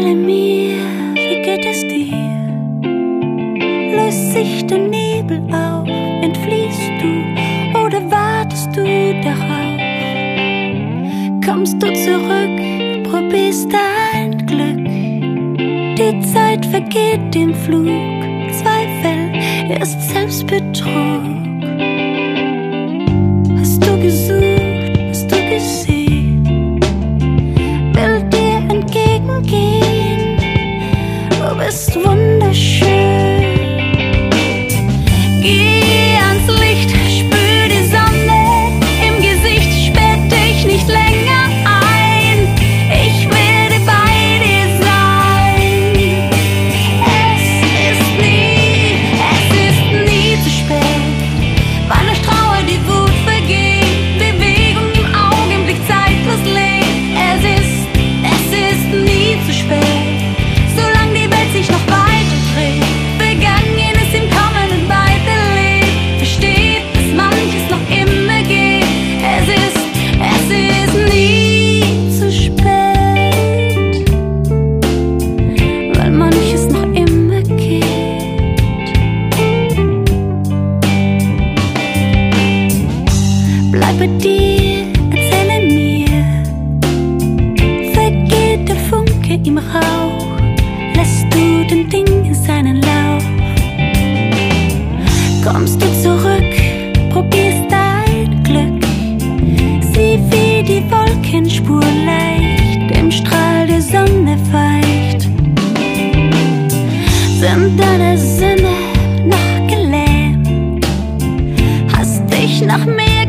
Erzähle mir, wie geht es dir? Löst sich der Nebel auf, entfliehst du oder wartest du darauf? Kommst du zurück, probierst dein Glück. Die Zeit vergeht im Flug, Zweifel ist Selbstbetrug. Du bist dir, erzähle mir. Vergeht der Funke im Rauch, lässt du den Ding seinen Lauf. Kommst du zurück, probierst dein Glück. Sieh wie die Wolkenspur leicht im Strahl der Sonne weicht. Sind deine Sinne noch gelähmt? Hast dich noch mehr